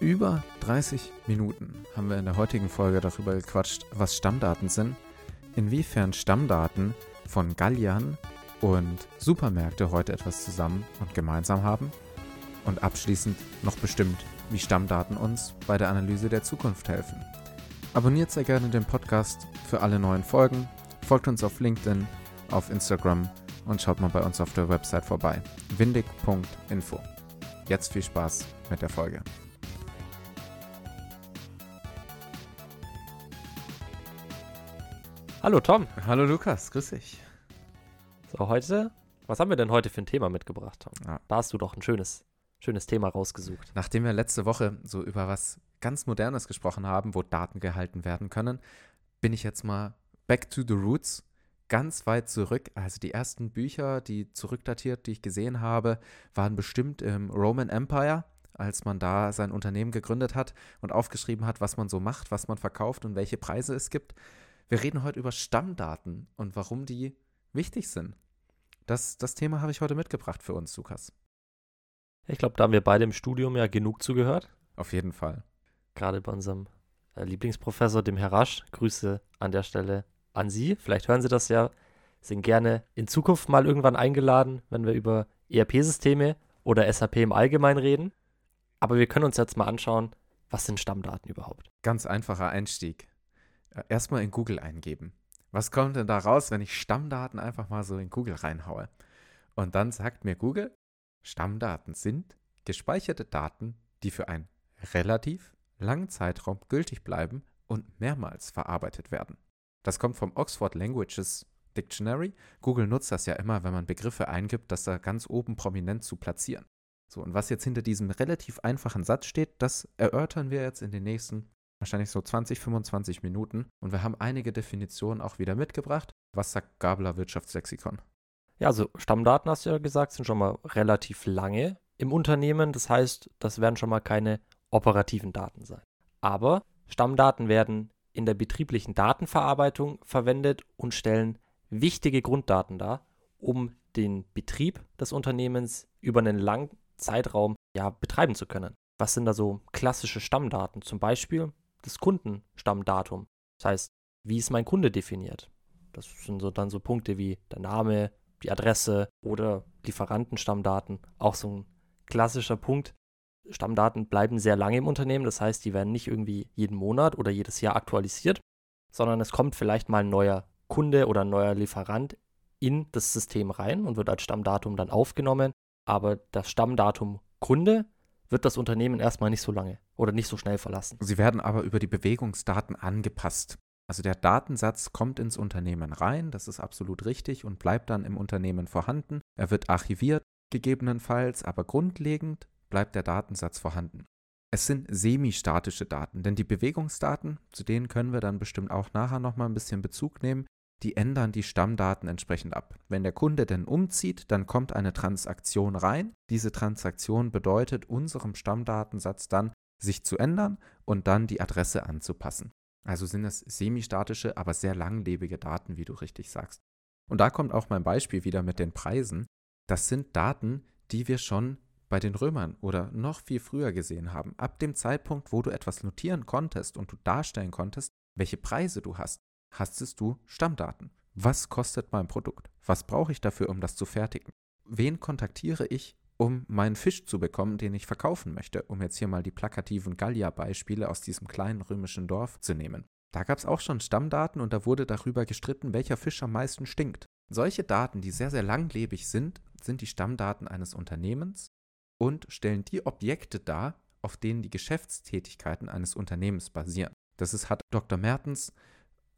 Über 30 Minuten haben wir in der heutigen Folge darüber gequatscht, was Stammdaten sind, inwiefern Stammdaten von Galliern und Supermärkte heute etwas zusammen und gemeinsam haben und abschließend noch bestimmt, wie Stammdaten uns bei der Analyse der Zukunft helfen. Abonniert sehr gerne den Podcast für alle neuen Folgen, folgt uns auf LinkedIn, auf Instagram und schaut mal bei uns auf der Website vorbei. windig.info. Jetzt viel Spaß mit der Folge. Hallo Tom. Hallo Lukas, grüß dich. So, heute, was haben wir denn heute für ein Thema mitgebracht, Tom? Ja. Da hast du doch ein schönes, schönes Thema rausgesucht. Nachdem wir letzte Woche so über was ganz Modernes gesprochen haben, wo Daten gehalten werden können, bin ich jetzt mal back to the roots, ganz weit zurück. Also die ersten Bücher, die zurückdatiert, die ich gesehen habe, waren bestimmt im Roman Empire, als man da sein Unternehmen gegründet hat und aufgeschrieben hat, was man so macht, was man verkauft und welche Preise es gibt. Wir reden heute über Stammdaten und warum die wichtig sind. Das, das Thema habe ich heute mitgebracht für uns, Lukas. Ich glaube, da haben wir beide im Studium ja genug zugehört. Auf jeden Fall. Gerade bei unserem äh, Lieblingsprofessor, dem Herr Rasch. Grüße an der Stelle an Sie. Vielleicht hören Sie das ja. Sind gerne in Zukunft mal irgendwann eingeladen, wenn wir über ERP-Systeme oder SAP im Allgemeinen reden. Aber wir können uns jetzt mal anschauen, was sind Stammdaten überhaupt? Ganz einfacher Einstieg. Erstmal in Google eingeben. Was kommt denn da raus, wenn ich Stammdaten einfach mal so in Google reinhaue? Und dann sagt mir Google, Stammdaten sind gespeicherte Daten, die für einen relativ langen Zeitraum gültig bleiben und mehrmals verarbeitet werden. Das kommt vom Oxford Languages Dictionary. Google nutzt das ja immer, wenn man Begriffe eingibt, das da ganz oben prominent zu platzieren. So, und was jetzt hinter diesem relativ einfachen Satz steht, das erörtern wir jetzt in den nächsten wahrscheinlich so 20, 25 Minuten. Und wir haben einige Definitionen auch wieder mitgebracht. Was sagt Gabler Wirtschaftslexikon? Ja, also Stammdaten, hast du ja gesagt, sind schon mal relativ lange im Unternehmen. Das heißt, das werden schon mal keine operativen Daten sein. Aber Stammdaten werden in der betrieblichen Datenverarbeitung verwendet und stellen wichtige Grunddaten dar, um den Betrieb des Unternehmens über einen langen Zeitraum ja, betreiben zu können. Was sind da so klassische Stammdaten? Zum Beispiel das Kundenstammdatum. Das heißt, wie ist mein Kunde definiert? Das sind so dann so Punkte wie der Name, die Adresse oder Lieferantenstammdaten. Auch so ein klassischer Punkt. Stammdaten bleiben sehr lange im Unternehmen, das heißt, die werden nicht irgendwie jeden Monat oder jedes Jahr aktualisiert, sondern es kommt vielleicht mal ein neuer Kunde oder ein neuer Lieferant in das System rein und wird als Stammdatum dann aufgenommen. Aber das Stammdatum Kunde wird das Unternehmen erstmal nicht so lange oder nicht so schnell verlassen. Sie werden aber über die Bewegungsdaten angepasst. Also der Datensatz kommt ins Unternehmen rein, das ist absolut richtig und bleibt dann im Unternehmen vorhanden. Er wird archiviert, gegebenenfalls, aber grundlegend bleibt der Datensatz vorhanden. Es sind semistatische Daten, denn die Bewegungsdaten, zu denen können wir dann bestimmt auch nachher nochmal ein bisschen Bezug nehmen, die ändern die Stammdaten entsprechend ab. Wenn der Kunde denn umzieht, dann kommt eine Transaktion rein. Diese Transaktion bedeutet unserem Stammdatensatz dann, sich zu ändern und dann die Adresse anzupassen. Also sind es semistatische, aber sehr langlebige Daten, wie du richtig sagst. Und da kommt auch mein Beispiel wieder mit den Preisen. Das sind Daten, die wir schon bei den Römern oder noch viel früher gesehen haben. Ab dem Zeitpunkt, wo du etwas notieren konntest und du darstellen konntest, welche Preise du hast, hastest du Stammdaten. Was kostet mein Produkt? Was brauche ich dafür, um das zu fertigen? Wen kontaktiere ich, um meinen Fisch zu bekommen, den ich verkaufen möchte, um jetzt hier mal die plakativen Gallier-Beispiele aus diesem kleinen römischen Dorf zu nehmen. Da gab es auch schon Stammdaten und da wurde darüber gestritten, welcher Fisch am meisten stinkt. Solche Daten, die sehr, sehr langlebig sind, sind die Stammdaten eines Unternehmens und stellen die Objekte dar, auf denen die Geschäftstätigkeiten eines Unternehmens basieren. Das ist, hat Dr. Mertens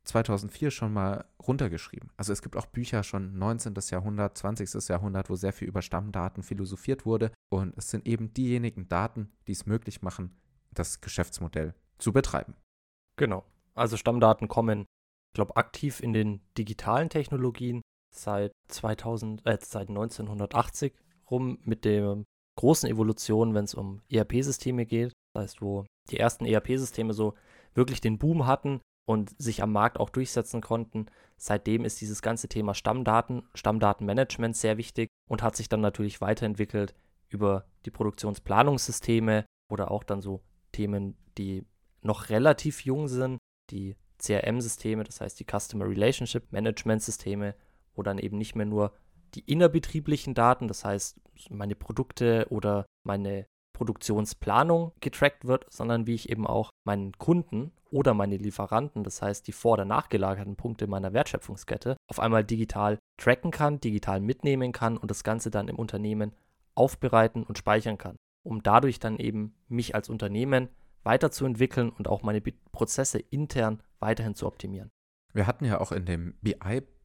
2004 schon mal runtergeschrieben. Also es gibt auch Bücher schon 19. Jahrhundert, 20. Jahrhundert, wo sehr viel über Stammdaten philosophiert wurde. Und es sind eben diejenigen Daten, die es möglich machen, das Geschäftsmodell zu betreiben. Genau. Also Stammdaten kommen, ich glaube, aktiv in den digitalen Technologien seit 2000, äh, seit 1980 rum mit der großen Evolution, wenn es um ERP-Systeme geht. Das heißt, wo die ersten ERP-Systeme so wirklich den Boom hatten und sich am Markt auch durchsetzen konnten. Seitdem ist dieses ganze Thema Stammdaten, Stammdatenmanagement sehr wichtig und hat sich dann natürlich weiterentwickelt über die Produktionsplanungssysteme oder auch dann so Themen, die noch relativ jung sind, die CRM-Systeme, das heißt die Customer Relationship Management Systeme, wo dann eben nicht mehr nur die innerbetrieblichen Daten, das heißt meine Produkte oder meine Produktionsplanung getrackt wird, sondern wie ich eben auch meinen Kunden oder meine Lieferanten, das heißt die vor- oder nachgelagerten Punkte meiner Wertschöpfungskette, auf einmal digital tracken kann, digital mitnehmen kann und das Ganze dann im Unternehmen aufbereiten und speichern kann, um dadurch dann eben mich als Unternehmen weiterzuentwickeln und auch meine Prozesse intern weiterhin zu optimieren. Wir hatten ja auch in dem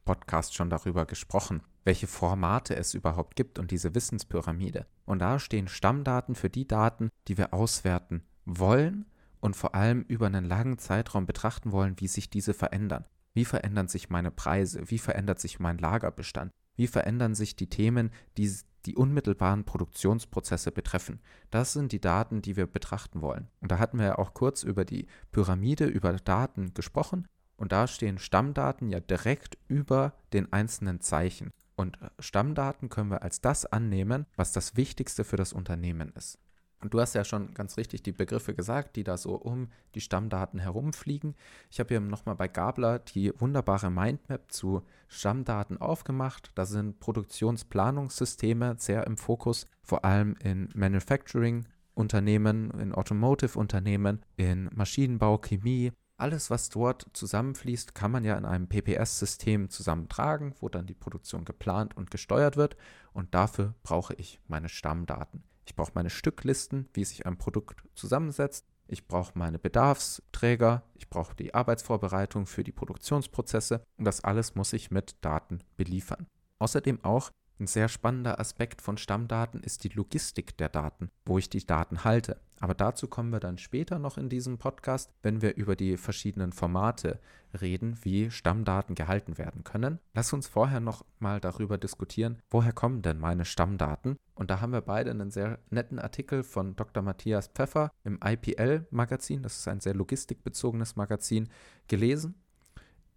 BI-Podcast schon darüber gesprochen, welche Formate es überhaupt gibt und diese Wissenspyramide. Und da stehen Stammdaten für die Daten, die wir auswerten wollen und vor allem über einen langen Zeitraum betrachten wollen, wie sich diese verändern. Wie verändern sich meine Preise? Wie verändert sich mein Lagerbestand? Wie verändern sich die Themen, die die unmittelbaren Produktionsprozesse betreffen. Das sind die Daten, die wir betrachten wollen. Und da hatten wir ja auch kurz über die Pyramide, über Daten gesprochen. Und da stehen Stammdaten ja direkt über den einzelnen Zeichen. Und Stammdaten können wir als das annehmen, was das Wichtigste für das Unternehmen ist. Und du hast ja schon ganz richtig die Begriffe gesagt, die da so um die Stammdaten herumfliegen. Ich habe hier nochmal bei Gabler die wunderbare Mindmap zu Stammdaten aufgemacht. Da sind Produktionsplanungssysteme sehr im Fokus, vor allem in Manufacturing-Unternehmen, in Automotive-Unternehmen, in Maschinenbau, Chemie. Alles, was dort zusammenfließt, kann man ja in einem PPS-System zusammentragen, wo dann die Produktion geplant und gesteuert wird. Und dafür brauche ich meine Stammdaten. Ich brauche meine Stücklisten, wie sich ein Produkt zusammensetzt. Ich brauche meine Bedarfsträger. Ich brauche die Arbeitsvorbereitung für die Produktionsprozesse. Und das alles muss ich mit Daten beliefern. Außerdem auch ein sehr spannender Aspekt von Stammdaten ist die Logistik der Daten, wo ich die Daten halte. Aber dazu kommen wir dann später noch in diesem Podcast, wenn wir über die verschiedenen Formate reden, wie Stammdaten gehalten werden können. Lass uns vorher noch mal darüber diskutieren, woher kommen denn meine Stammdaten? Und da haben wir beide einen sehr netten Artikel von Dr. Matthias Pfeffer im IPL-Magazin, das ist ein sehr logistikbezogenes Magazin, gelesen,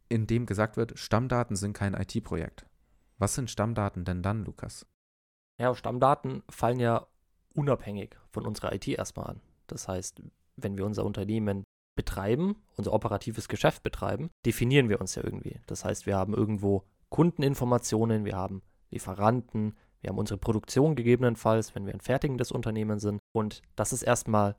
in dem gesagt wird, Stammdaten sind kein IT-Projekt. Was sind Stammdaten denn dann, Lukas? Ja, Stammdaten fallen ja unabhängig von unserer IT erstmal an. Das heißt, wenn wir unser Unternehmen betreiben, unser operatives Geschäft betreiben, definieren wir uns ja irgendwie. Das heißt, wir haben irgendwo Kundeninformationen, wir haben Lieferanten, wir haben unsere Produktion gegebenenfalls, wenn wir ein fertigendes Unternehmen sind. Und das ist erstmal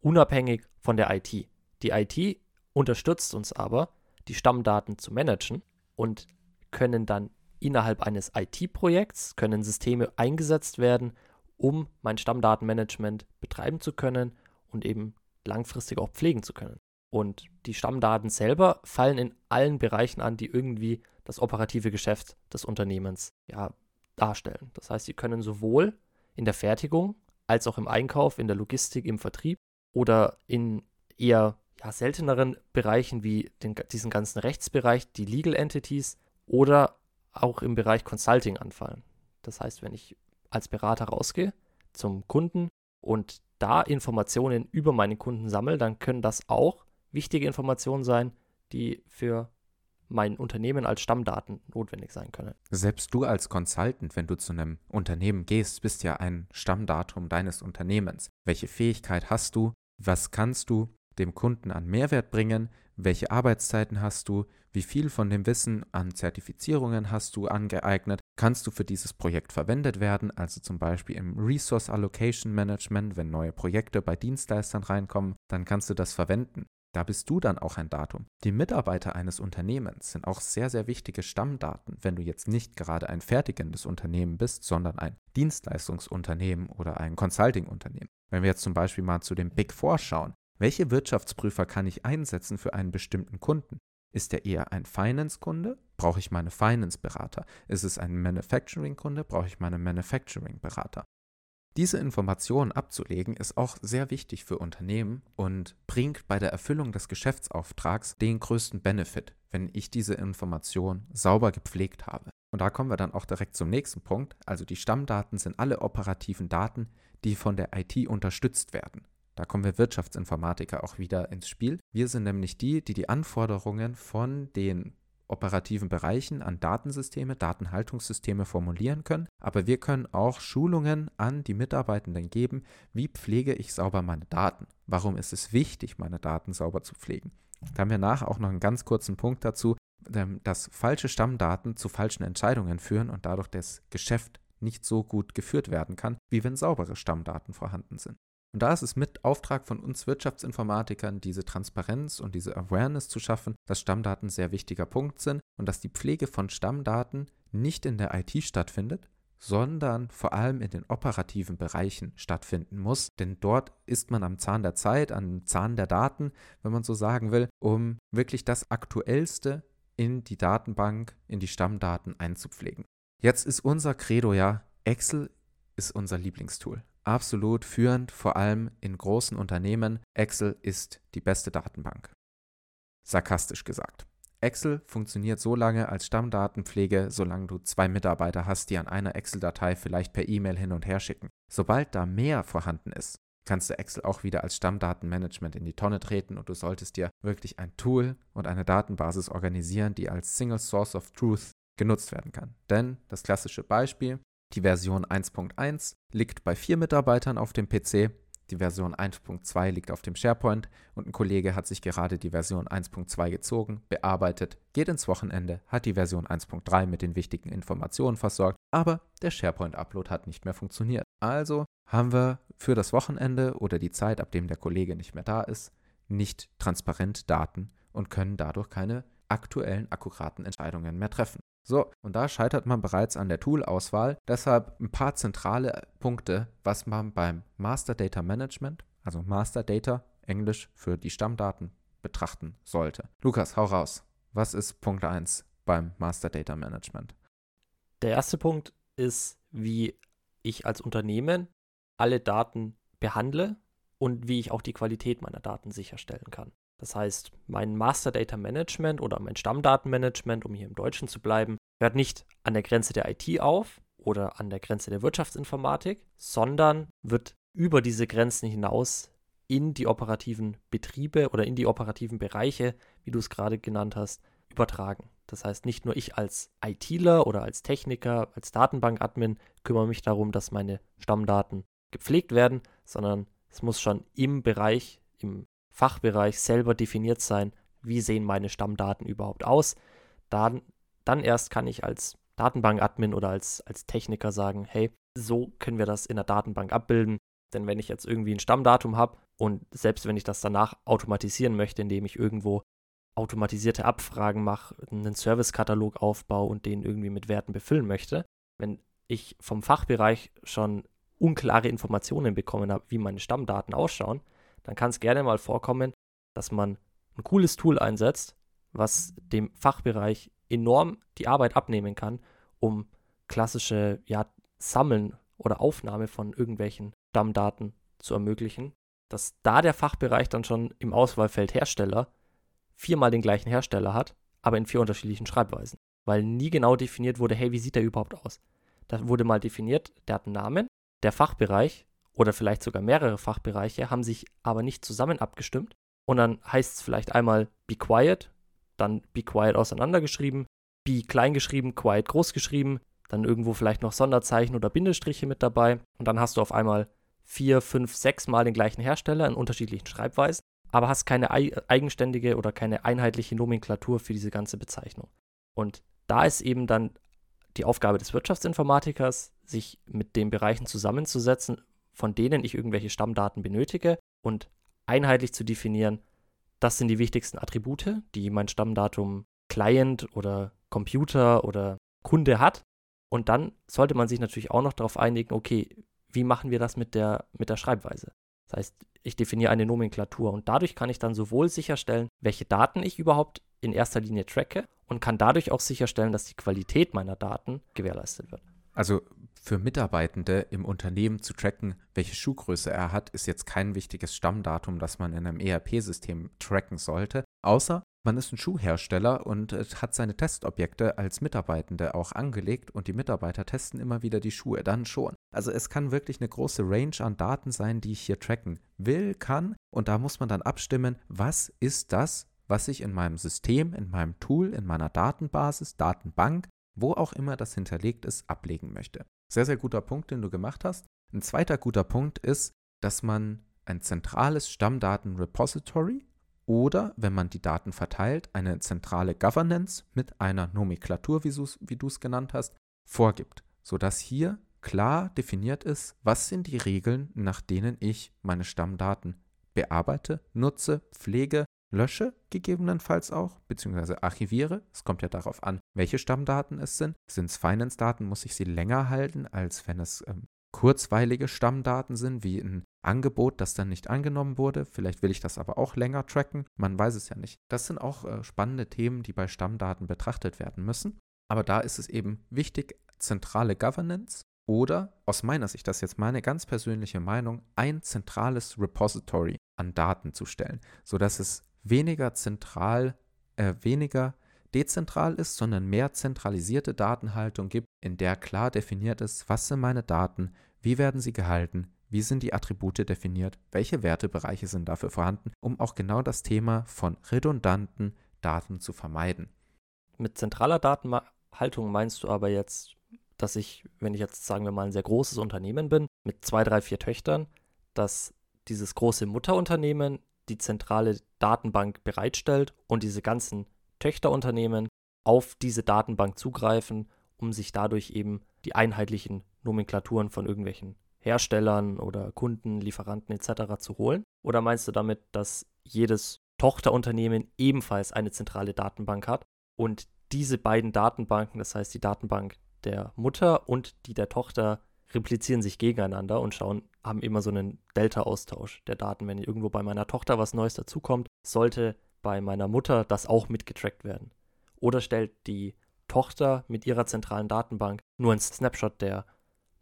unabhängig von der IT. Die IT unterstützt uns aber, die Stammdaten zu managen und können dann innerhalb eines IT-Projekts können Systeme eingesetzt werden, um mein Stammdatenmanagement betreiben zu können und eben langfristig auch pflegen zu können. Und die Stammdaten selber fallen in allen Bereichen an, die irgendwie das operative Geschäft des Unternehmens ja, darstellen. Das heißt, sie können sowohl in der Fertigung als auch im Einkauf, in der Logistik, im Vertrieb oder in eher ja, selteneren Bereichen wie den, diesen ganzen Rechtsbereich, die Legal Entities oder auch im Bereich Consulting anfallen. Das heißt, wenn ich als Berater rausgehe zum Kunden und da Informationen über meinen Kunden sammle, dann können das auch wichtige Informationen sein, die für mein Unternehmen als Stammdaten notwendig sein können. Selbst du als Consultant, wenn du zu einem Unternehmen gehst, bist ja ein Stammdatum deines Unternehmens. Welche Fähigkeit hast du? Was kannst du dem Kunden an Mehrwert bringen? Welche Arbeitszeiten hast du, wie viel von dem Wissen an Zertifizierungen hast du angeeignet, kannst du für dieses Projekt verwendet werden, also zum Beispiel im Resource Allocation Management, wenn neue Projekte bei Dienstleistern reinkommen, dann kannst du das verwenden. Da bist du dann auch ein Datum. Die Mitarbeiter eines Unternehmens sind auch sehr, sehr wichtige Stammdaten, wenn du jetzt nicht gerade ein fertigendes Unternehmen bist, sondern ein Dienstleistungsunternehmen oder ein Consulting-Unternehmen. Wenn wir jetzt zum Beispiel mal zu den Big Four schauen, welche Wirtschaftsprüfer kann ich einsetzen für einen bestimmten Kunden? Ist er eher ein Finance-Kunde? Brauche ich meine Finance-Berater? Ist es ein Manufacturing-Kunde? Brauche ich meine Manufacturing-Berater? Diese Informationen abzulegen ist auch sehr wichtig für Unternehmen und bringt bei der Erfüllung des Geschäftsauftrags den größten Benefit, wenn ich diese Information sauber gepflegt habe. Und da kommen wir dann auch direkt zum nächsten Punkt. Also die Stammdaten sind alle operativen Daten, die von der IT unterstützt werden. Da kommen wir Wirtschaftsinformatiker auch wieder ins Spiel. Wir sind nämlich die, die die Anforderungen von den operativen Bereichen an Datensysteme, Datenhaltungssysteme formulieren können, aber wir können auch Schulungen an die Mitarbeitenden geben, wie pflege ich sauber meine Daten? Warum ist es wichtig, meine Daten sauber zu pflegen? Da haben wir nachher auch noch einen ganz kurzen Punkt dazu, ähm, dass falsche Stammdaten zu falschen Entscheidungen führen und dadurch das Geschäft nicht so gut geführt werden kann, wie wenn saubere Stammdaten vorhanden sind. Und da ist es mit Auftrag von uns Wirtschaftsinformatikern, diese Transparenz und diese Awareness zu schaffen, dass Stammdaten sehr wichtiger Punkt sind und dass die Pflege von Stammdaten nicht in der IT stattfindet, sondern vor allem in den operativen Bereichen stattfinden muss. Denn dort ist man am Zahn der Zeit, am Zahn der Daten, wenn man so sagen will, um wirklich das Aktuellste in die Datenbank, in die Stammdaten einzupflegen. Jetzt ist unser Credo ja, Excel ist unser Lieblingstool absolut führend, vor allem in großen Unternehmen. Excel ist die beste Datenbank. Sarkastisch gesagt. Excel funktioniert so lange als Stammdatenpflege, solange du zwei Mitarbeiter hast, die an einer Excel-Datei vielleicht per E-Mail hin und her schicken. Sobald da mehr vorhanden ist, kannst du Excel auch wieder als Stammdatenmanagement in die Tonne treten und du solltest dir wirklich ein Tool und eine Datenbasis organisieren, die als Single Source of Truth genutzt werden kann. Denn das klassische Beispiel, die Version 1.1 liegt bei vier Mitarbeitern auf dem PC, die Version 1.2 liegt auf dem SharePoint und ein Kollege hat sich gerade die Version 1.2 gezogen, bearbeitet, geht ins Wochenende, hat die Version 1.3 mit den wichtigen Informationen versorgt, aber der SharePoint-Upload hat nicht mehr funktioniert. Also haben wir für das Wochenende oder die Zeit, ab dem der Kollege nicht mehr da ist, nicht transparent Daten und können dadurch keine aktuellen, akkuraten Entscheidungen mehr treffen. So, und da scheitert man bereits an der Tool-Auswahl. Deshalb ein paar zentrale Punkte, was man beim Master Data Management, also Master Data, Englisch für die Stammdaten, betrachten sollte. Lukas, hau raus. Was ist Punkt 1 beim Master Data Management? Der erste Punkt ist, wie ich als Unternehmen alle Daten behandle und wie ich auch die Qualität meiner Daten sicherstellen kann. Das heißt, mein Master Data Management oder mein Stammdatenmanagement, um hier im Deutschen zu bleiben, hört nicht an der Grenze der IT auf oder an der Grenze der Wirtschaftsinformatik, sondern wird über diese Grenzen hinaus in die operativen Betriebe oder in die operativen Bereiche, wie du es gerade genannt hast, übertragen. Das heißt, nicht nur ich als ITler oder als Techniker, als Datenbankadmin kümmere mich darum, dass meine Stammdaten gepflegt werden, sondern es muss schon im Bereich, im Fachbereich selber definiert sein, wie sehen meine Stammdaten überhaupt aus. Dann, dann erst kann ich als Datenbank-Admin oder als, als Techniker sagen, hey, so können wir das in der Datenbank abbilden. Denn wenn ich jetzt irgendwie ein Stammdatum habe und selbst wenn ich das danach automatisieren möchte, indem ich irgendwo automatisierte Abfragen mache, einen Servicekatalog aufbaue und den irgendwie mit Werten befüllen möchte, wenn ich vom Fachbereich schon unklare Informationen bekommen habe, wie meine Stammdaten ausschauen, dann kann es gerne mal vorkommen, dass man ein cooles Tool einsetzt, was dem Fachbereich enorm die Arbeit abnehmen kann, um klassische ja, Sammeln oder Aufnahme von irgendwelchen Stammdaten zu ermöglichen, dass da der Fachbereich dann schon im Auswahlfeld Hersteller viermal den gleichen Hersteller hat, aber in vier unterschiedlichen Schreibweisen, weil nie genau definiert wurde, hey, wie sieht der überhaupt aus? Da wurde mal definiert, der hat einen Namen, der Fachbereich oder vielleicht sogar mehrere Fachbereiche haben sich aber nicht zusammen abgestimmt. Und dann heißt es vielleicht einmal Be Quiet, dann Be Quiet auseinandergeschrieben, Be klein geschrieben, Quiet groß geschrieben, dann irgendwo vielleicht noch Sonderzeichen oder Bindestriche mit dabei. Und dann hast du auf einmal vier, fünf, sechs Mal den gleichen Hersteller in unterschiedlichen Schreibweisen, aber hast keine eigenständige oder keine einheitliche Nomenklatur für diese ganze Bezeichnung. Und da ist eben dann die Aufgabe des Wirtschaftsinformatikers, sich mit den Bereichen zusammenzusetzen von denen ich irgendwelche Stammdaten benötige und einheitlich zu definieren, das sind die wichtigsten Attribute, die mein Stammdatum Client oder Computer oder Kunde hat. Und dann sollte man sich natürlich auch noch darauf einigen, okay, wie machen wir das mit der, mit der Schreibweise? Das heißt, ich definiere eine Nomenklatur und dadurch kann ich dann sowohl sicherstellen, welche Daten ich überhaupt in erster Linie tracke und kann dadurch auch sicherstellen, dass die Qualität meiner Daten gewährleistet wird. Also für Mitarbeitende im Unternehmen zu tracken, welche Schuhgröße er hat, ist jetzt kein wichtiges Stammdatum, das man in einem ERP-System tracken sollte, außer man ist ein Schuhhersteller und hat seine Testobjekte als Mitarbeitende auch angelegt und die Mitarbeiter testen immer wieder die Schuhe, dann schon. Also es kann wirklich eine große Range an Daten sein, die ich hier tracken will, kann und da muss man dann abstimmen, was ist das, was ich in meinem System, in meinem Tool, in meiner Datenbasis, Datenbank, wo auch immer das hinterlegt ist, ablegen möchte. Sehr, sehr guter Punkt, den du gemacht hast. Ein zweiter guter Punkt ist, dass man ein zentrales Stammdaten-Repository oder, wenn man die Daten verteilt, eine zentrale Governance mit einer Nomenklatur, wie du es genannt hast, vorgibt, sodass hier klar definiert ist, was sind die Regeln, nach denen ich meine Stammdaten bearbeite, nutze, pflege, lösche gegebenenfalls auch, beziehungsweise archiviere. Es kommt ja darauf an, welche Stammdaten es sind. Sind es Finance-Daten, muss ich sie länger halten, als wenn es ähm, kurzweilige Stammdaten sind, wie ein Angebot, das dann nicht angenommen wurde. Vielleicht will ich das aber auch länger tracken. Man weiß es ja nicht. Das sind auch äh, spannende Themen, die bei Stammdaten betrachtet werden müssen. Aber da ist es eben wichtig, zentrale Governance oder aus meiner Sicht, das ist jetzt meine ganz persönliche Meinung, ein zentrales Repository an Daten zu stellen, sodass es weniger zentral, äh, weniger dezentral ist, sondern mehr zentralisierte Datenhaltung gibt, in der klar definiert ist, was sind meine Daten, wie werden sie gehalten, wie sind die Attribute definiert, welche Wertebereiche sind dafür vorhanden, um auch genau das Thema von redundanten Daten zu vermeiden. Mit zentraler Datenhaltung meinst du aber jetzt, dass ich, wenn ich jetzt sagen wir mal ein sehr großes Unternehmen bin, mit zwei, drei, vier Töchtern, dass dieses große Mutterunternehmen die zentrale Datenbank bereitstellt und diese ganzen Töchterunternehmen auf diese Datenbank zugreifen, um sich dadurch eben die einheitlichen Nomenklaturen von irgendwelchen Herstellern oder Kunden, Lieferanten etc. zu holen? Oder meinst du damit, dass jedes Tochterunternehmen ebenfalls eine zentrale Datenbank hat und diese beiden Datenbanken, das heißt die Datenbank der Mutter und die der Tochter, replizieren sich gegeneinander und schauen, haben immer so einen Delta-Austausch der Daten. Wenn irgendwo bei meiner Tochter was Neues dazukommt, sollte bei meiner Mutter das auch mitgetrackt werden. Oder stellt die Tochter mit ihrer zentralen Datenbank nur ein Snapshot der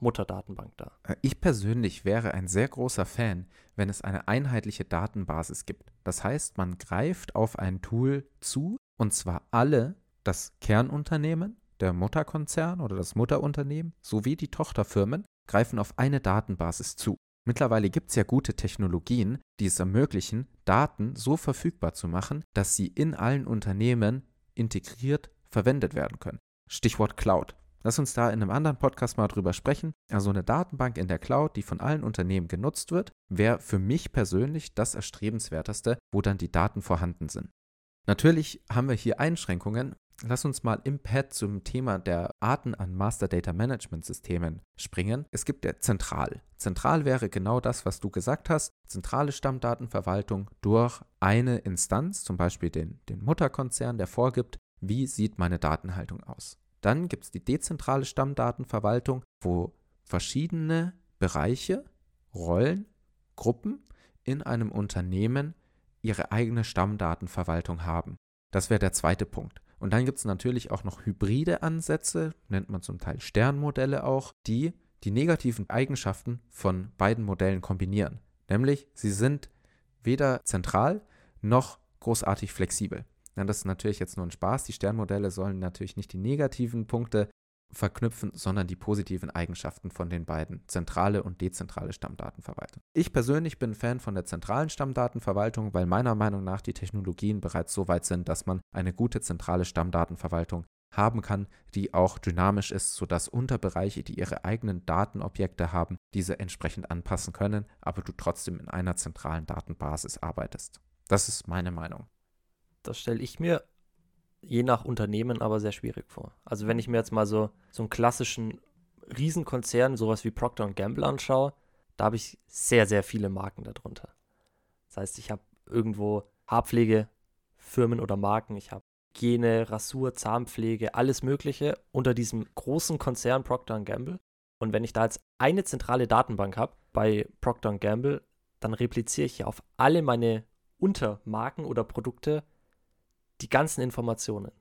Mutterdatenbank dar. Äh, ich persönlich wäre ein sehr großer Fan, wenn es eine einheitliche Datenbasis gibt. Das heißt, man greift auf ein Tool zu, und zwar alle, das Kernunternehmen, der Mutterkonzern oder das Mutterunternehmen sowie die Tochterfirmen greifen auf eine Datenbasis zu. Mittlerweile gibt es ja gute Technologien, die es ermöglichen, Daten so verfügbar zu machen, dass sie in allen Unternehmen integriert verwendet werden können. Stichwort Cloud. Lass uns da in einem anderen Podcast mal drüber sprechen. Also eine Datenbank in der Cloud, die von allen Unternehmen genutzt wird, wäre für mich persönlich das erstrebenswerteste, wo dann die Daten vorhanden sind. Natürlich haben wir hier Einschränkungen, Lass uns mal im Pad zum Thema der Arten an Master Data Management Systemen springen. Es gibt ja zentral. Zentral wäre genau das, was du gesagt hast. Zentrale Stammdatenverwaltung durch eine Instanz, zum Beispiel den, den Mutterkonzern, der vorgibt, wie sieht meine Datenhaltung aus. Dann gibt es die dezentrale Stammdatenverwaltung, wo verschiedene Bereiche, Rollen, Gruppen in einem Unternehmen ihre eigene Stammdatenverwaltung haben. Das wäre der zweite Punkt. Und dann gibt es natürlich auch noch hybride Ansätze, nennt man zum Teil Sternmodelle auch, die die negativen Eigenschaften von beiden Modellen kombinieren. Nämlich, sie sind weder zentral noch großartig flexibel. Ja, das ist natürlich jetzt nur ein Spaß. Die Sternmodelle sollen natürlich nicht die negativen Punkte verknüpfen, sondern die positiven Eigenschaften von den beiden, zentrale und dezentrale Stammdatenverwaltung. Ich persönlich bin Fan von der zentralen Stammdatenverwaltung, weil meiner Meinung nach die Technologien bereits so weit sind, dass man eine gute zentrale Stammdatenverwaltung haben kann, die auch dynamisch ist, sodass Unterbereiche, die ihre eigenen Datenobjekte haben, diese entsprechend anpassen können, aber du trotzdem in einer zentralen Datenbasis arbeitest. Das ist meine Meinung. Das stelle ich mir je nach Unternehmen aber sehr schwierig vor. Also wenn ich mir jetzt mal so, so einen klassischen Riesenkonzern, sowas wie Procter Gamble anschaue, da habe ich sehr, sehr viele Marken darunter. Das heißt, ich habe irgendwo Haarpflegefirmen oder Marken, ich habe Hygiene, Rasur, Zahnpflege, alles Mögliche unter diesem großen Konzern Procter Gamble. Und wenn ich da jetzt eine zentrale Datenbank habe bei Procter Gamble, dann repliziere ich ja auf alle meine Untermarken oder Produkte die ganzen Informationen.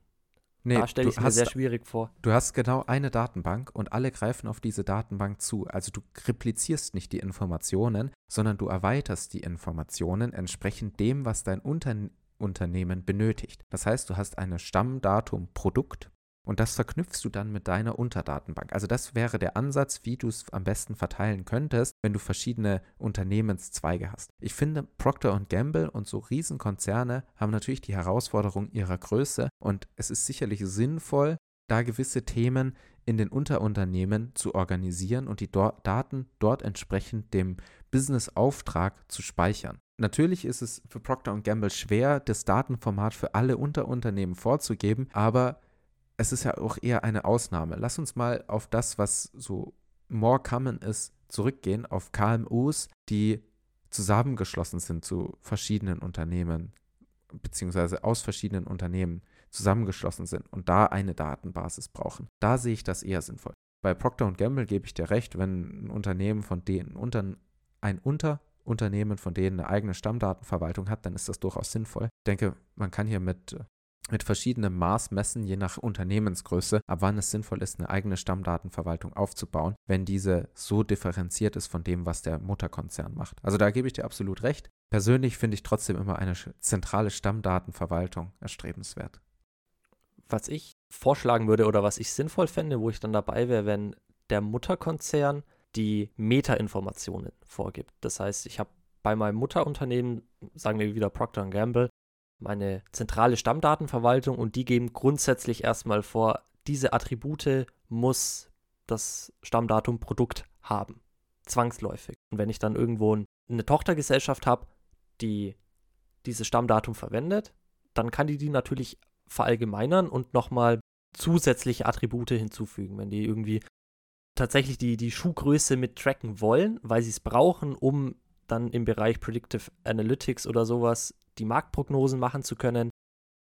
Nee, da stelle ich mir sehr schwierig vor. Du hast genau eine Datenbank und alle greifen auf diese Datenbank zu. Also du replizierst nicht die Informationen, sondern du erweiterst die Informationen entsprechend dem, was dein Unter Unternehmen benötigt. Das heißt, du hast eine Stammdatum Produkt Und das verknüpfst du dann mit deiner Unterdatenbank. Also das wäre der Ansatz, wie du es am besten verteilen könntest, wenn du verschiedene Unternehmenszweige hast. Ich finde, Procter Gamble und so Riesenkonzerne haben natürlich die Herausforderung ihrer Größe und es ist sicherlich sinnvoll, da gewisse Themen in den Unterunternehmen zu organisieren und die dort Daten dort entsprechend dem Business-Auftrag zu speichern. Natürlich ist es für Procter Gamble schwer, das Datenformat für alle Unterunternehmen vorzugeben, aber es ist ja auch eher eine Ausnahme. Lass uns mal auf das, was so more common ist, zurückgehen, auf KMUs, die zusammengeschlossen sind zu verschiedenen Unternehmen, beziehungsweise aus verschiedenen Unternehmen zusammengeschlossen sind und da eine Datenbasis brauchen. Da sehe ich das eher sinnvoll. Bei Procter Gamble gebe ich dir recht, wenn ein Unternehmen von denen unter, ein Unterunternehmen von denen eine eigene Stammdatenverwaltung hat, dann ist das durchaus sinnvoll. Ich denke, man kann hier mit mit verschiedenem Maß messen, je nach Unternehmensgröße, ab wann es sinnvoll ist, eine eigene Stammdatenverwaltung aufzubauen, wenn diese so differenziert ist von dem, was der Mutterkonzern macht. Also da gebe ich dir absolut recht. Persönlich finde ich trotzdem immer eine zentrale Stammdatenverwaltung erstrebenswert. Was ich vorschlagen würde oder was ich sinnvoll fände, wo ich dann dabei wäre, wenn der Mutterkonzern die Metainformationen vorgibt. Das heißt, ich habe bei meinem Mutterunternehmen, sagen wir wieder Procter Gamble, meine zentrale Stammdatenverwaltung und die geben grundsätzlich erstmal vor, diese Attribute muss das Stammdatum Produkt haben. Zwangsläufig. Und wenn ich dann irgendwo eine Tochtergesellschaft habe, die dieses Stammdatum verwendet, dann kann die die natürlich verallgemeinern und nochmal zusätzliche Attribute hinzufügen. Wenn die irgendwie tatsächlich die, die Schuhgröße mit tracken wollen, weil sie es brauchen, um dann im Bereich Predictive Analytics oder sowas die Marktprognosen machen zu können,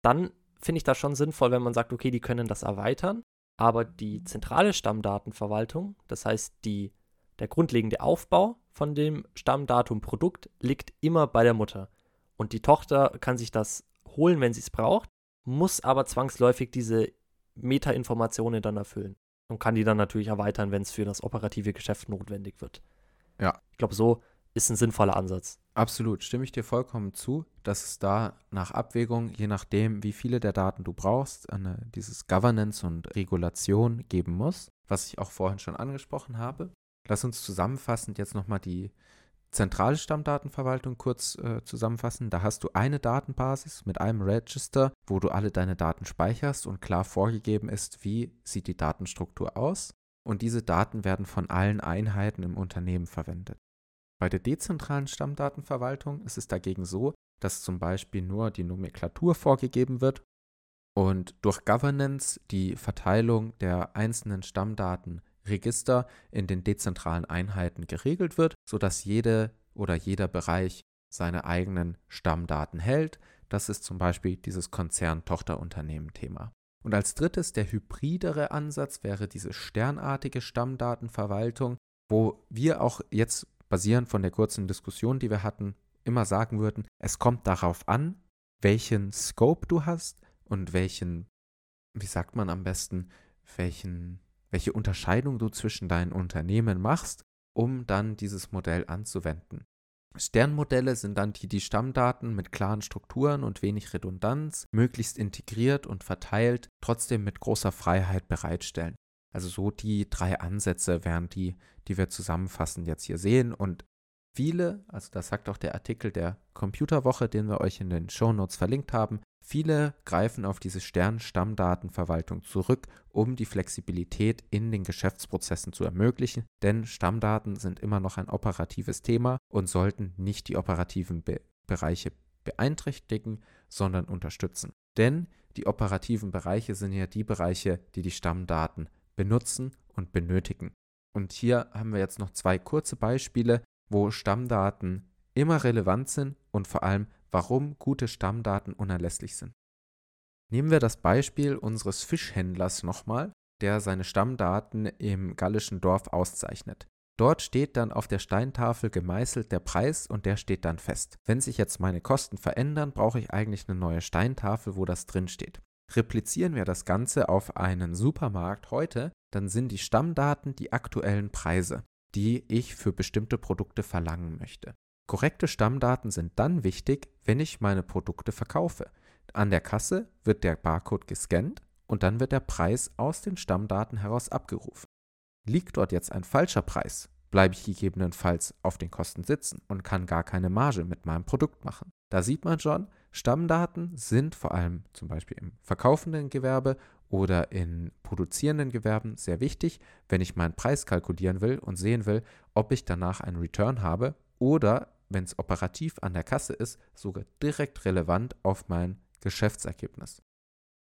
dann finde ich das schon sinnvoll, wenn man sagt, okay, die können das erweitern, aber die zentrale Stammdatenverwaltung, das heißt die, der grundlegende Aufbau von dem Stammdatum Produkt liegt immer bei der Mutter. Und die Tochter kann sich das holen, wenn sie es braucht, muss aber zwangsläufig diese Meta-Informationen dann erfüllen und kann die dann natürlich erweitern, wenn es für das operative Geschäft notwendig wird. Ja. Ich glaube, so ist ein sinnvoller Ansatz. Absolut, stimme ich dir vollkommen zu, dass es da nach Abwägung, je nachdem, wie viele der Daten du brauchst, eine, dieses Governance und Regulation geben muss, was ich auch vorhin schon angesprochen habe. Lass uns zusammenfassend jetzt nochmal die zentrale Stammdatenverwaltung kurz äh, zusammenfassen. Da hast du eine Datenbasis mit einem Register, wo du alle deine Daten speicherst und klar vorgegeben ist, wie sieht die Datenstruktur aus. Und diese Daten werden von allen Einheiten im Unternehmen verwendet. Bei der dezentralen Stammdatenverwaltung ist es dagegen so, dass zum Beispiel nur die Nomenklatur vorgegeben wird und durch Governance die Verteilung der einzelnen Stammdatenregister in den dezentralen Einheiten geregelt wird, sodass jede oder jeder Bereich seine eigenen Stammdaten hält. Das ist zum Beispiel dieses Konzern-Tochterunternehmen-Thema. Und als drittes, der hybridere Ansatz wäre diese sternartige Stammdatenverwaltung, wo wir auch jetzt basierend von der kurzen Diskussion, die wir hatten, immer sagen würden, es kommt darauf an, welchen Scope du hast und welchen, wie sagt man am besten, welchen, welche Unterscheidung du zwischen deinen Unternehmen machst, um dann dieses Modell anzuwenden. Sternmodelle sind dann die, die Stammdaten mit klaren Strukturen und wenig Redundanz möglichst integriert und verteilt, trotzdem mit großer Freiheit bereitstellen. Also so die drei Ansätze wären die, die wir zusammenfassend jetzt hier sehen. Und viele, also das sagt auch der Artikel der Computerwoche, den wir euch in den Shownotes verlinkt haben, viele greifen auf diese Stern-Stammdatenverwaltung zurück, um die Flexibilität in den Geschäftsprozessen zu ermöglichen, denn Stammdaten sind immer noch ein operatives Thema und sollten nicht die operativen Be Bereiche beeinträchtigen, sondern unterstützen. Denn die operativen Bereiche sind ja die Bereiche, die die Stammdaten benutzen und benötigen. Und hier haben wir jetzt noch zwei kurze Beispiele, wo Stammdaten immer relevant sind und vor allem, warum gute Stammdaten unerlässlich sind. Nehmen wir das Beispiel unseres Fischhändlers nochmal, der seine Stammdaten im gallischen Dorf auszeichnet. Dort steht dann auf der Steintafel gemeißelt der Preis und der steht dann fest. Wenn sich jetzt meine Kosten verändern, brauche ich eigentlich eine neue Steintafel, wo das drin steht. Replizieren wir das Ganze auf einen Supermarkt heute, dann sind die Stammdaten die aktuellen Preise, die ich für bestimmte Produkte verlangen möchte. Korrekte Stammdaten sind dann wichtig, wenn ich meine Produkte verkaufe. An der Kasse wird der Barcode gescannt und dann wird der Preis aus den Stammdaten heraus abgerufen. Liegt dort jetzt ein falscher Preis, bleibe ich gegebenenfalls auf den Kosten sitzen und kann gar keine Marge mit meinem Produkt machen. Da sieht man schon, Stammdaten sind vor allem zum Beispiel im verkaufenden Gewerbe oder in produzierenden Gewerben sehr wichtig, wenn ich meinen Preis kalkulieren will und sehen will, ob ich danach einen Return habe oder, wenn es operativ an der Kasse ist, sogar direkt relevant auf mein Geschäftsergebnis.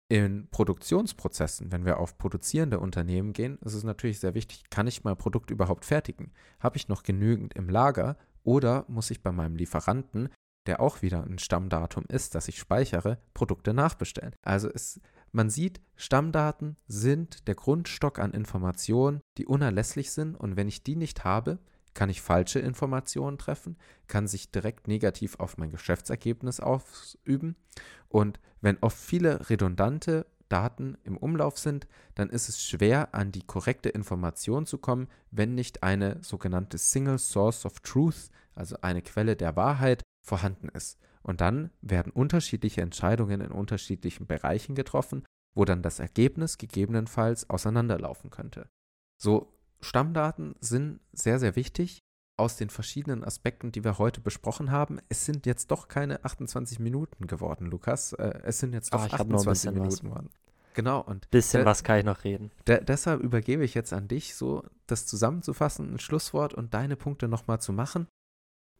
In Produktionsprozessen, wenn wir auf produzierende Unternehmen gehen, ist es natürlich sehr wichtig, kann ich mein Produkt überhaupt fertigen? Habe ich noch genügend im Lager oder muss ich bei meinem Lieferanten, der auch wieder ein Stammdatum ist, das ich speichere, Produkte nachbestellen? Also es, man sieht, Stammdaten sind der Grundstock an Informationen, die unerlässlich sind und wenn ich die nicht habe, kann ich falsche Informationen treffen, kann sich direkt negativ auf mein Geschäftsergebnis ausüben. Und wenn oft viele redundante Daten im Umlauf sind, dann ist es schwer, an die korrekte Information zu kommen, wenn nicht eine sogenannte Single Source of Truth, also eine Quelle der Wahrheit, vorhanden ist. Und dann werden unterschiedliche Entscheidungen in unterschiedlichen Bereichen getroffen, wo dann das Ergebnis gegebenenfalls auseinanderlaufen könnte. So Stammdaten sind sehr, sehr wichtig aus den verschiedenen Aspekten, die wir heute besprochen haben. Es sind jetzt doch keine 28 Minuten geworden, Lukas. Äh, es sind jetzt doch Ah, ich hab 28 noch ein bisschen Minuten geworden. Genau, und Bisschen de- was kann ich noch reden. de deshalb übergebe ich jetzt an dich, so das zusammenzufassen, ein Schlusswort und deine Punkte nochmal zu machen.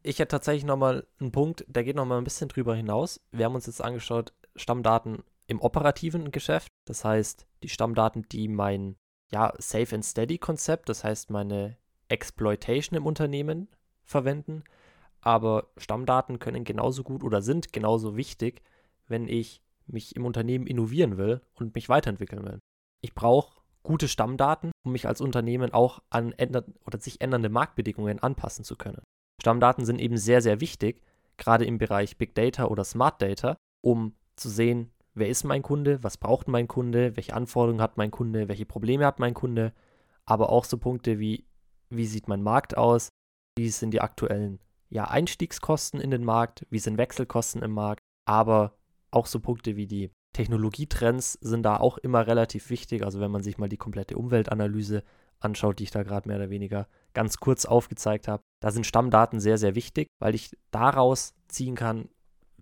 Ich hätte tatsächlich nochmal einen Punkt, der geht nochmal ein bisschen drüber hinaus. Wir haben uns jetzt angeschaut, Stammdaten im operativen Geschäft. Das heißt, die Stammdaten, die mein ja, Safe and Steady Konzept, das heißt meine Exploitation im Unternehmen verwenden. Aber Stammdaten können genauso gut oder sind genauso wichtig, wenn ich mich im Unternehmen innovieren will und mich weiterentwickeln will. Ich brauche gute Stammdaten, um mich als Unternehmen auch an änder oder sich ändernde Marktbedingungen anpassen zu können. Stammdaten sind eben sehr, sehr wichtig, gerade im Bereich Big Data oder Smart Data, um zu sehen, wer ist mein Kunde, was braucht mein Kunde, welche Anforderungen hat mein Kunde, welche Probleme hat mein Kunde, aber auch so Punkte wie, wie sieht mein Markt aus, wie sind die aktuellen ja, Einstiegskosten in den Markt, wie sind Wechselkosten im Markt, aber auch so Punkte wie die Technologietrends sind da auch immer relativ wichtig. Also wenn man sich mal die komplette Umweltanalyse anschaut, die ich da gerade mehr oder weniger ganz kurz aufgezeigt habe, da sind Stammdaten sehr, sehr wichtig, weil ich daraus ziehen kann,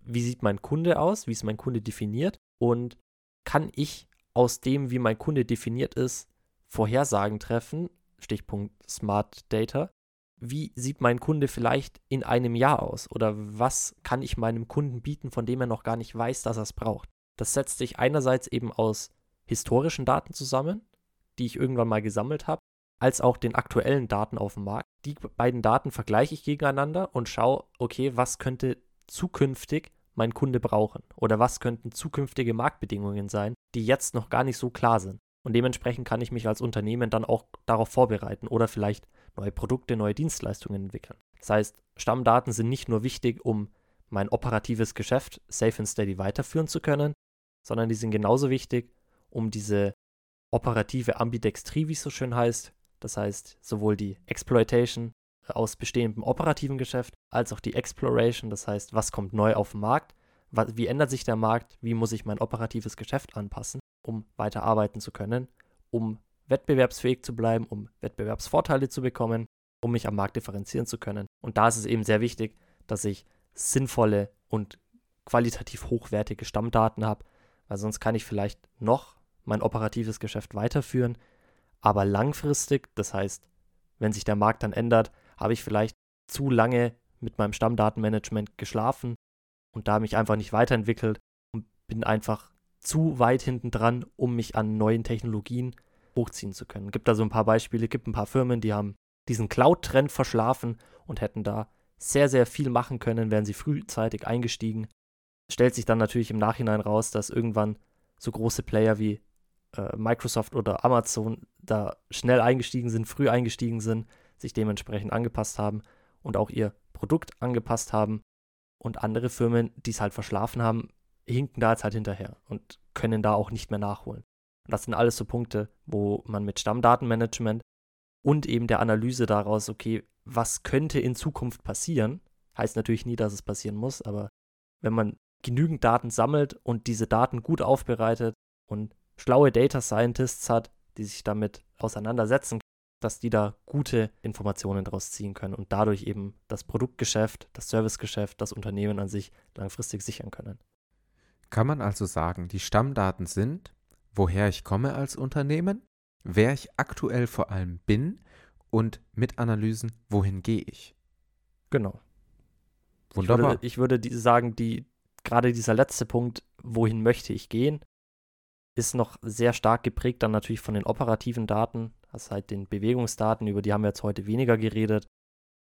wie sieht mein Kunde aus, wie ist mein Kunde definiert und kann ich aus dem, wie mein Kunde definiert ist, Vorhersagen treffen, Stichpunkt Smart Data. Wie sieht mein Kunde vielleicht in einem Jahr aus? Oder was kann ich meinem Kunden bieten, von dem er noch gar nicht weiß, dass er es braucht? Das setzt sich einerseits eben aus historischen Daten zusammen, die ich irgendwann mal gesammelt habe, als auch den aktuellen Daten auf dem Markt. Die beiden Daten vergleiche ich gegeneinander und schaue, okay, was könnte zukünftig mein Kunde brauchen oder was könnten zukünftige Marktbedingungen sein, die jetzt noch gar nicht so klar sind. Und dementsprechend kann ich mich als Unternehmen dann auch darauf vorbereiten oder vielleicht neue Produkte, neue Dienstleistungen entwickeln. Das heißt, Stammdaten sind nicht nur wichtig, um mein operatives Geschäft safe and steady weiterführen zu können, sondern die sind genauso wichtig, um diese operative Ambidextrie, wie es so schön heißt, das heißt sowohl die Exploitation aus bestehendem operativen Geschäft als auch die Exploration, das heißt, was kommt neu auf den Markt, wie ändert sich der Markt, wie muss ich mein operatives Geschäft anpassen, um weiter arbeiten zu können, um wettbewerbsfähig zu bleiben, um Wettbewerbsvorteile zu bekommen, um mich am Markt differenzieren zu können. Und da ist es eben sehr wichtig, dass ich sinnvolle und qualitativ hochwertige Stammdaten habe, weil sonst kann ich vielleicht noch mein operatives Geschäft weiterführen, aber langfristig, das heißt, wenn sich der Markt dann ändert, habe ich vielleicht zu lange mit meinem Stammdatenmanagement geschlafen und da mich einfach nicht weiterentwickelt und bin einfach zu weit hinten dran, um mich an neuen Technologien hochziehen zu können. Gibt da so ein paar Beispiele, gibt ein paar Firmen, die haben diesen Cloud-Trend verschlafen und hätten da sehr, sehr viel machen können, wären sie frühzeitig eingestiegen. Stellt sich dann natürlich im Nachhinein raus, dass irgendwann so große Player wie äh, Microsoft oder Amazon da schnell eingestiegen sind, früh eingestiegen sind, sich dementsprechend angepasst haben und auch ihr Produkt angepasst haben. Und andere Firmen, die es halt verschlafen haben, hinken da jetzt halt hinterher und können da auch nicht mehr nachholen. Und das sind alles so Punkte, wo man mit Stammdatenmanagement und eben der Analyse daraus, okay, was könnte in Zukunft passieren, heißt natürlich nie, dass es passieren muss, aber wenn man genügend Daten sammelt und diese Daten gut aufbereitet und schlaue Data Scientists hat, die sich damit auseinandersetzen, dass die da gute Informationen daraus ziehen können und dadurch eben das Produktgeschäft, das Servicegeschäft, das Unternehmen an sich langfristig sichern können. Kann man also sagen, die Stammdaten sind, woher ich komme als Unternehmen, wer ich aktuell vor allem bin und mit Analysen, wohin gehe ich. Genau. Wunderbar. Ich würde, ich würde sagen, die, gerade dieser letzte Punkt, wohin möchte ich gehen, ist noch sehr stark geprägt dann natürlich von den operativen Daten, also halt den Bewegungsdaten, über die haben wir jetzt heute weniger geredet.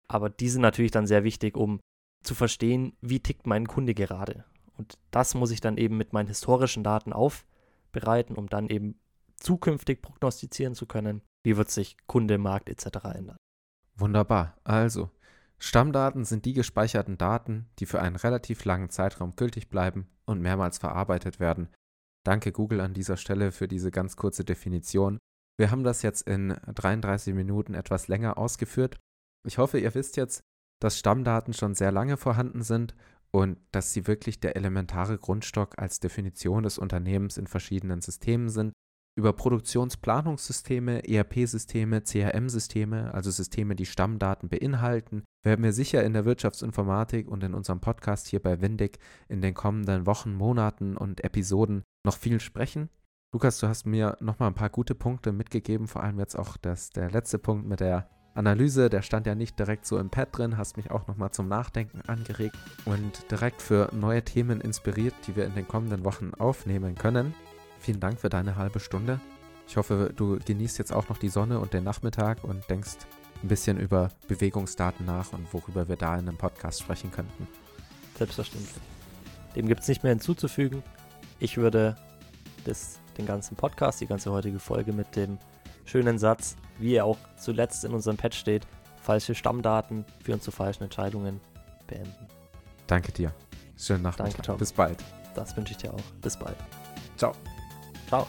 Aber die sind natürlich dann sehr wichtig, um zu verstehen, wie tickt mein Kunde gerade. Und das muss ich dann eben mit meinen historischen Daten aufbereiten, um dann eben zukünftig prognostizieren zu können, wie wird sich Kunde, Markt etc. ändern. Wunderbar. Also, Stammdaten sind die gespeicherten Daten, die für einen relativ langen Zeitraum gültig bleiben und mehrmals verarbeitet werden. Danke Google an dieser Stelle für diese ganz kurze Definition. Wir haben das jetzt in 33 Minuten etwas länger ausgeführt. Ich hoffe, ihr wisst jetzt, dass Stammdaten schon sehr lange vorhanden sind und dass sie wirklich der elementare Grundstock als Definition des Unternehmens in verschiedenen Systemen sind. Über Produktionsplanungssysteme, ERP-Systeme, CRM-Systeme, also Systeme, die Stammdaten beinhalten, werden wir sicher in der Wirtschaftsinformatik und in unserem Podcast hier bei Windig in den kommenden Wochen, Monaten und Episoden noch viel sprechen. Lukas, du hast mir nochmal ein paar gute Punkte mitgegeben, vor allem jetzt auch das, der letzte Punkt mit der Analyse, der stand ja nicht direkt so im Pad drin, hast mich auch nochmal zum Nachdenken angeregt und direkt für neue Themen inspiriert, die wir in den kommenden Wochen aufnehmen können. Vielen Dank für deine halbe Stunde. Ich hoffe, du genießt jetzt auch noch die Sonne und den Nachmittag und denkst ein bisschen über Bewegungsdaten nach und worüber wir da in einem Podcast sprechen könnten. Selbstverständlich. Dem gibt es nicht mehr hinzuzufügen. Ich würde das den ganzen Podcast, die ganze heutige Folge mit dem schönen Satz, wie er auch zuletzt in unserem Patch steht, falsche Stammdaten führen zu falschen Entscheidungen beenden. Danke dir. Schönen Nachmittag. Danke, Tom. Bis bald. Das wünsche ich dir auch. Bis bald. Ciao. Ciao.